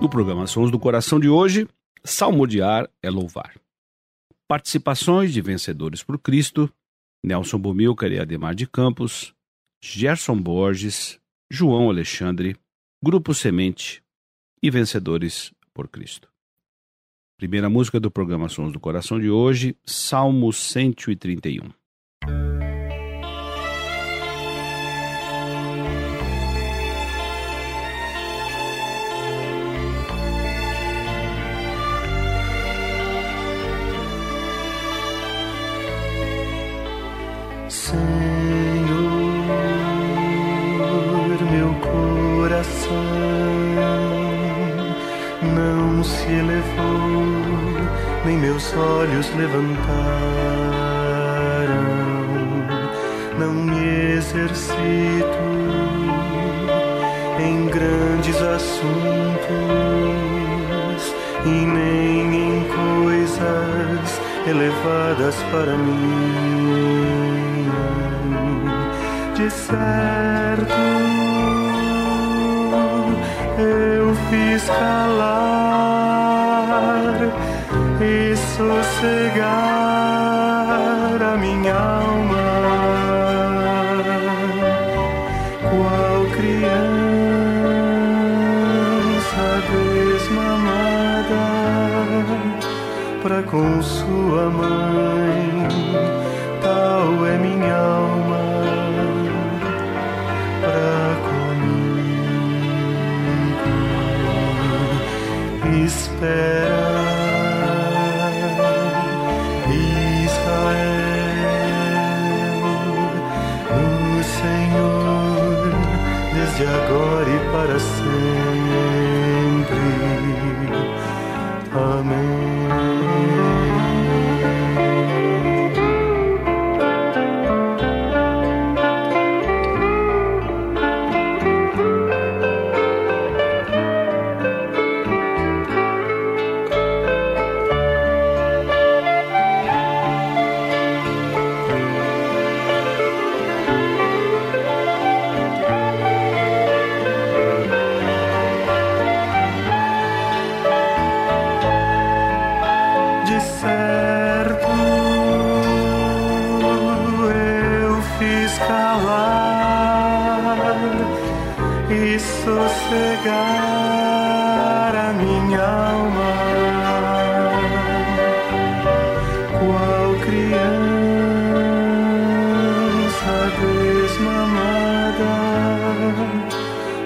No programa Sons do Coração de hoje, salmodiar é louvar. Participações de vencedores por Cristo, Nelson Bumilcar e Ademar de Campos, Gerson Borges, João Alexandre, Grupo Semente e Vencedores por Cristo. Primeira música do programa Sons do Coração de hoje, Salmo 131. Senhor, meu coração não se elevou, nem meus olhos levantaram, não me exercito em grandes assuntos e nem em coisas elevadas para mim certo eu fiz calar e sossegar a minha alma, qual criança desmamada para com sua mãe,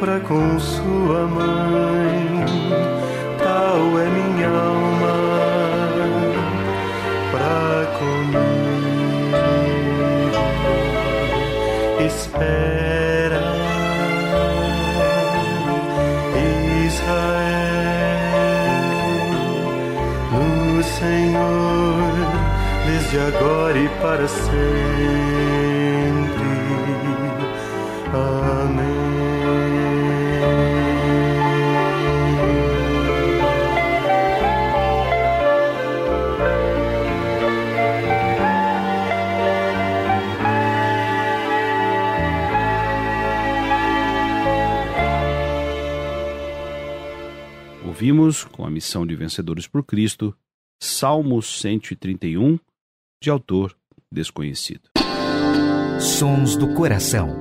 para com sua mãe, tal é minha alma pra comigo. Espera, Israel, no Senhor, desde agora e para sempre. Ouvimos, com a missão de Vencedores por Cristo, Salmo 131, de autor desconhecido. Sons do Coração.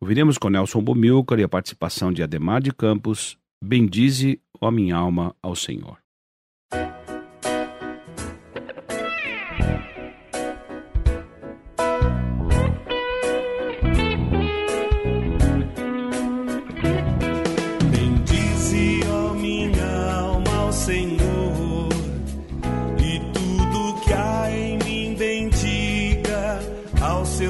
Ouviremos com Nelson Bomilcar e a participação de Ademar de Campos, Bendize, ó minha alma, ao Senhor.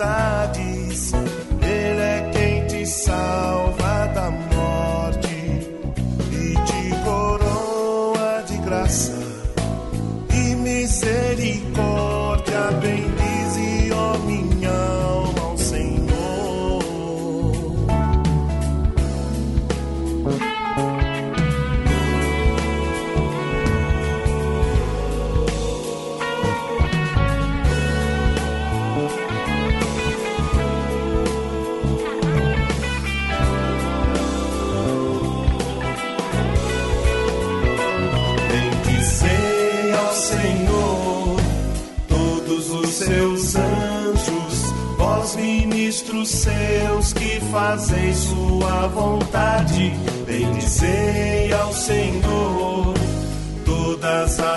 enfermidades. Ele é quem te salva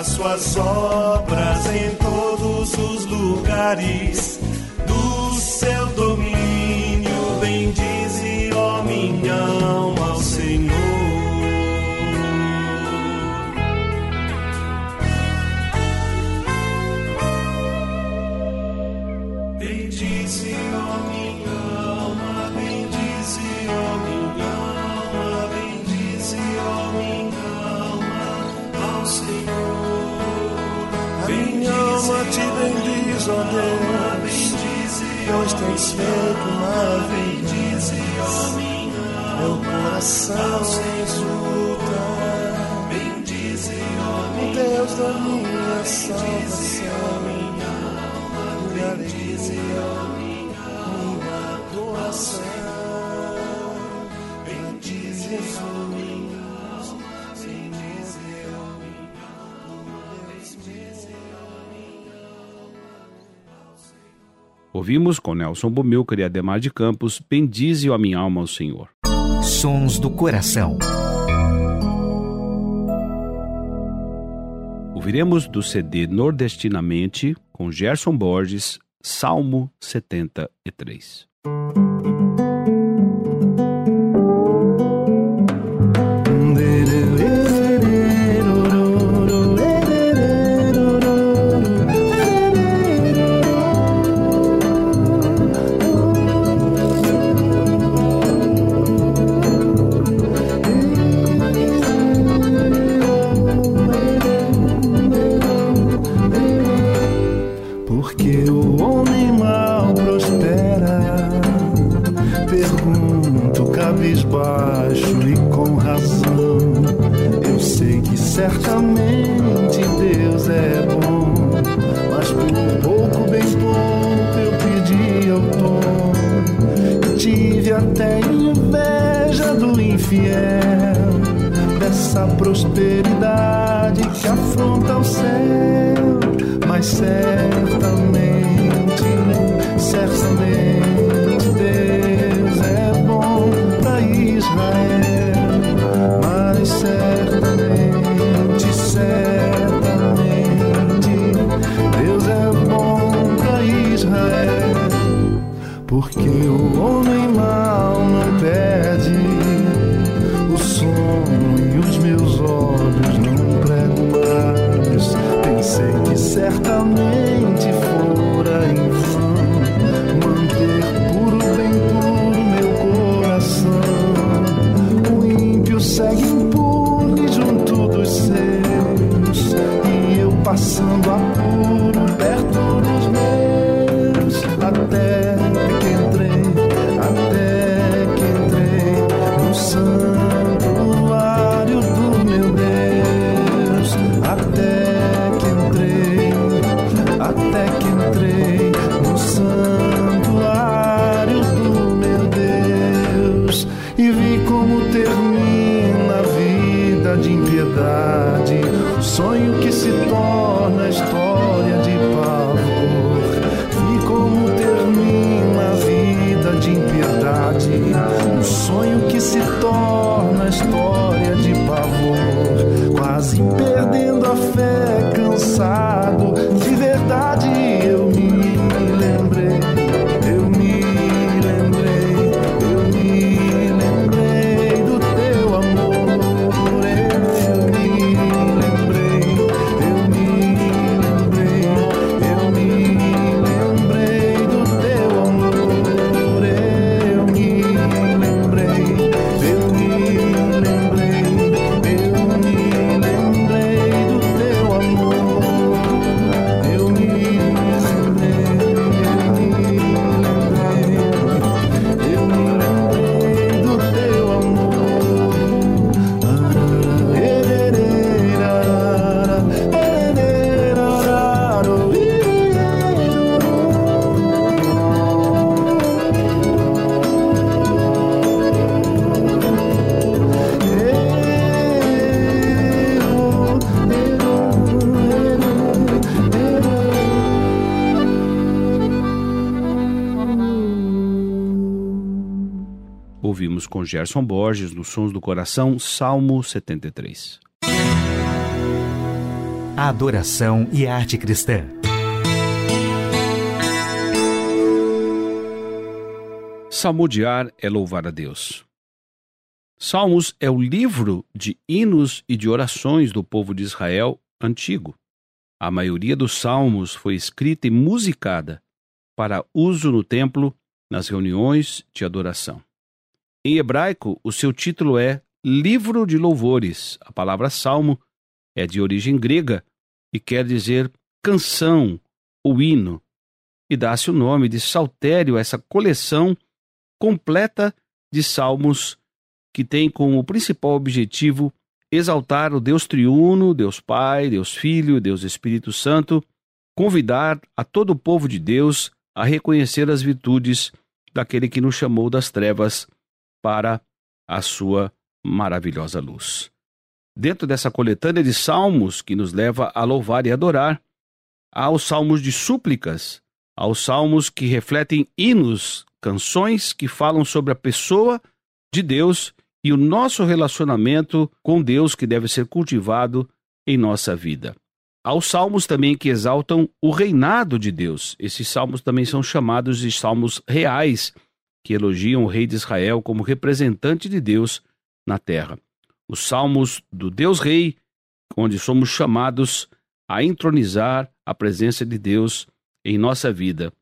suas obras em todos os lugares tens feito maravilhas. Meu coração exulta, o Deus da minha salvação. Minha alegria, minha coração. Bendize Jesus. Ouvimos com Nelson Bomilcar e Ademar de Campos, Bendize a minha alma ao Senhor. Sons do Coração. Ouviremos do CD Nordestinamente, com Gerson Borges, Salmo 73. Prosperidade que afronta o céu, mas certamente, certamente com Gerson Borges, nos Sons do Coração, Salmo 73. A adoração e a arte cristã. Salmodiar é louvar a Deus. Salmos é o livro de hinos e de orações do povo de Israel antigo. A maioria dos salmos foi escrita e musicada para uso no templo nas reuniões de adoração. Em hebraico, o seu título é Livro de Louvores. A palavra salmo é de origem grega e quer dizer canção ou hino, e dá-se o nome de saltério a essa coleção completa de salmos que tem como principal objetivo exaltar o Deus triuno, Deus Pai, Deus Filho, Deus Espírito Santo, convidar a todo o povo de Deus a reconhecer as virtudes daquele que nos chamou das trevas para a sua maravilhosa luz. Dentro dessa coletânea de salmos que nos leva a louvar e adorar, há os salmos de súplicas, há os salmos que refletem hinos, canções que falam sobre a pessoa de Deus e o nosso relacionamento com Deus que deve ser cultivado em nossa vida. Há os salmos também que exaltam o reinado de Deus. Esses salmos também são chamados de salmos reais, que elogiam o rei de Israel como representante de Deus na terra. Os salmos do Deus Rei, onde somos chamados a entronizar a presença de Deus em nossa vida.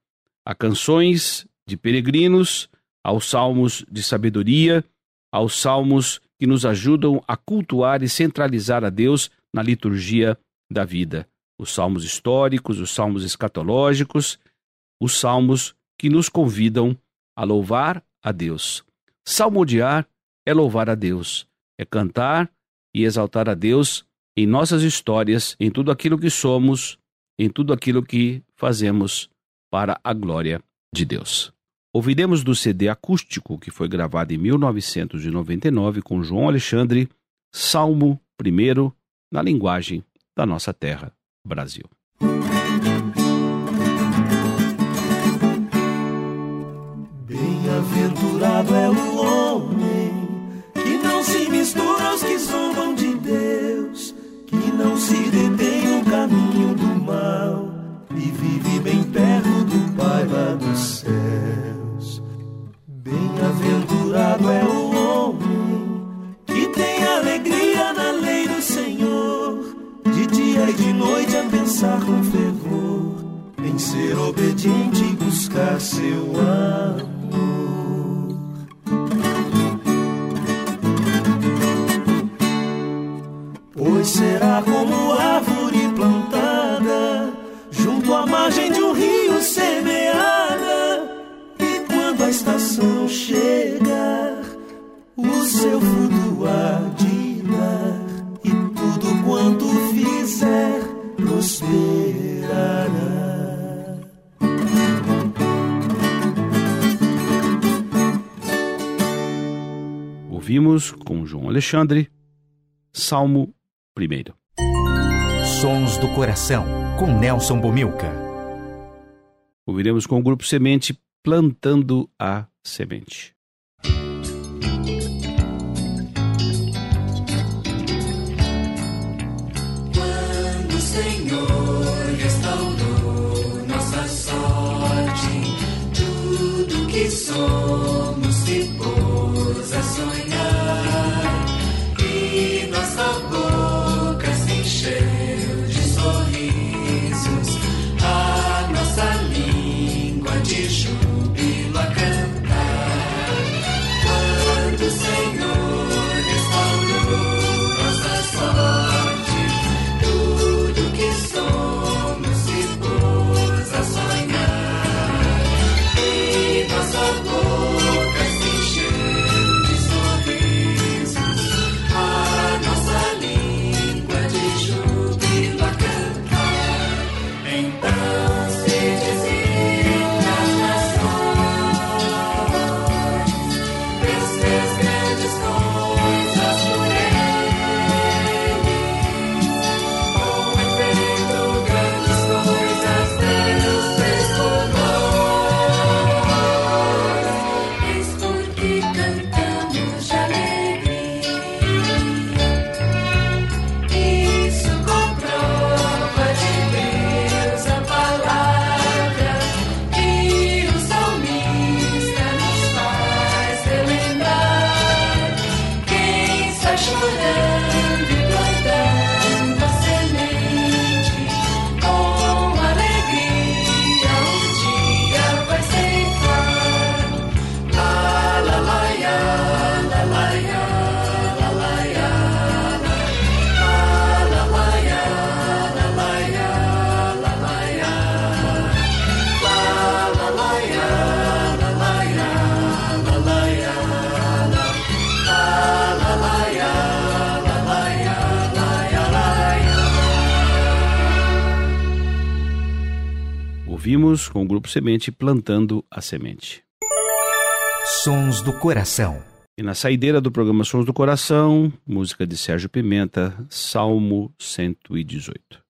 Há canções de peregrinos, aos salmos de sabedoria, aos salmos que nos ajudam a cultuar e centralizar a Deus na liturgia da vida. Os salmos históricos, os salmos escatológicos, os salmos que nos convidam a louvar a Deus. Salmodiar é louvar a Deus, é cantar e exaltar a Deus em nossas histórias, em tudo aquilo que somos, em tudo aquilo que fazemos para a glória de Deus. Ouviremos do CD acústico que foi gravado em 1999 com João Alexandre, Salmo I, na linguagem da nossa terra, Brasil. Bem-aventurado é o homem que não se mistura aos que zombam de Deus, que não se detém no caminho do mal e vive bem perto do Pai lá dos céus. Bem-aventurado é o homem que tem alegria na lei do Senhor, de dia e de noite a pensar com fervor, em ser obediente e buscar seu amor. Pois será como árvore plantada junto à margem de um rio semeada, e quando a estação chegar, o seu fruto há de dar, e tudo quanto fizer prosperará. Ouvimos com João Alexandre, Salmo 1. Sons do Coração, com Nelson Bomilca. Ouviremos com o Grupo Semente, Plantando a Semente. ouvimos com o Grupo Semente Plantando a Semente. Sons do Coração. E na saideira do programa Sons do Coração, música de Sérgio Pimenta, Salmo 118.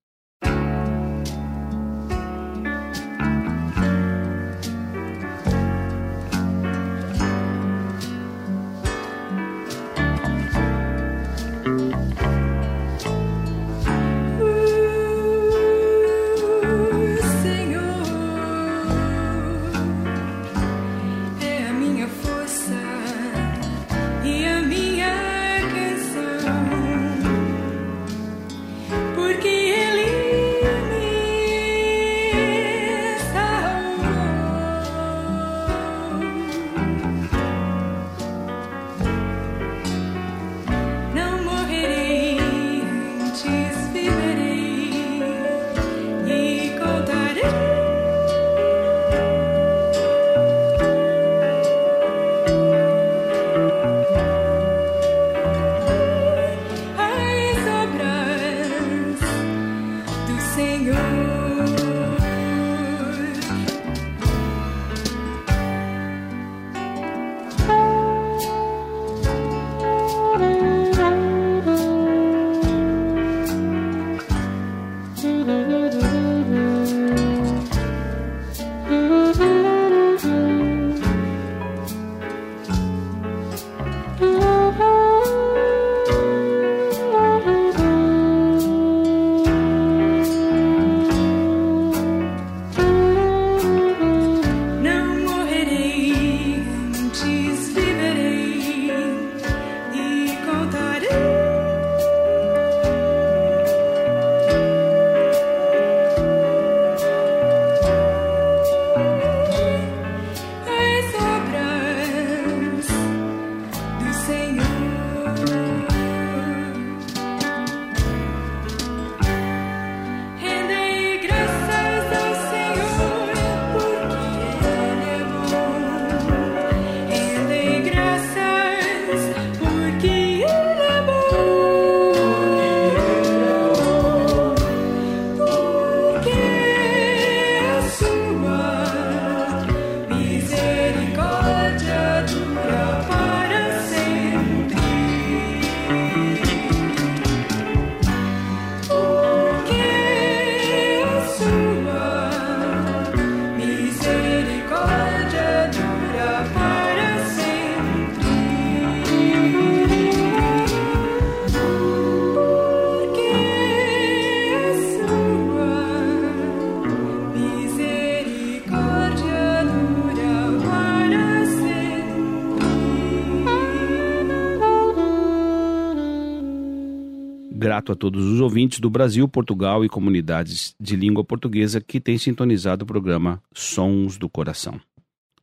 Grato a todos os ouvintes do Brasil, Portugal e comunidades de língua portuguesa que têm sintonizado o programa Sons do Coração.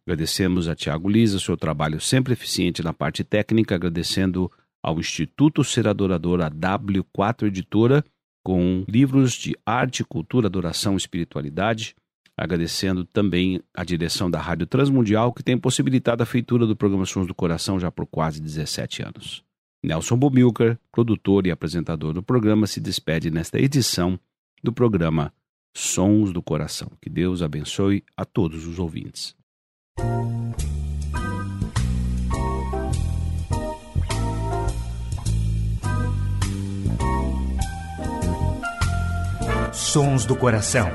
Agradecemos a Tiago Lisa seu trabalho sempre eficiente na parte técnica, agradecendo ao Instituto Ser Adorador, a W4 Editora, com livros de arte, cultura, adoração e espiritualidade. Agradecendo também a direção da Rádio Transmundial, que tem possibilitado a feitura do programa Sons do Coração já por quase 17 anos. Nelson Bumilker, produtor e apresentador do programa, se despede nesta edição do programa Sons do Coração. Que Deus abençoe a todos os ouvintes. Sons do Coração.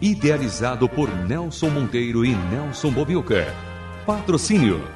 Idealizado por Nelson Monteiro e Nelson Bobilca. Patrocínio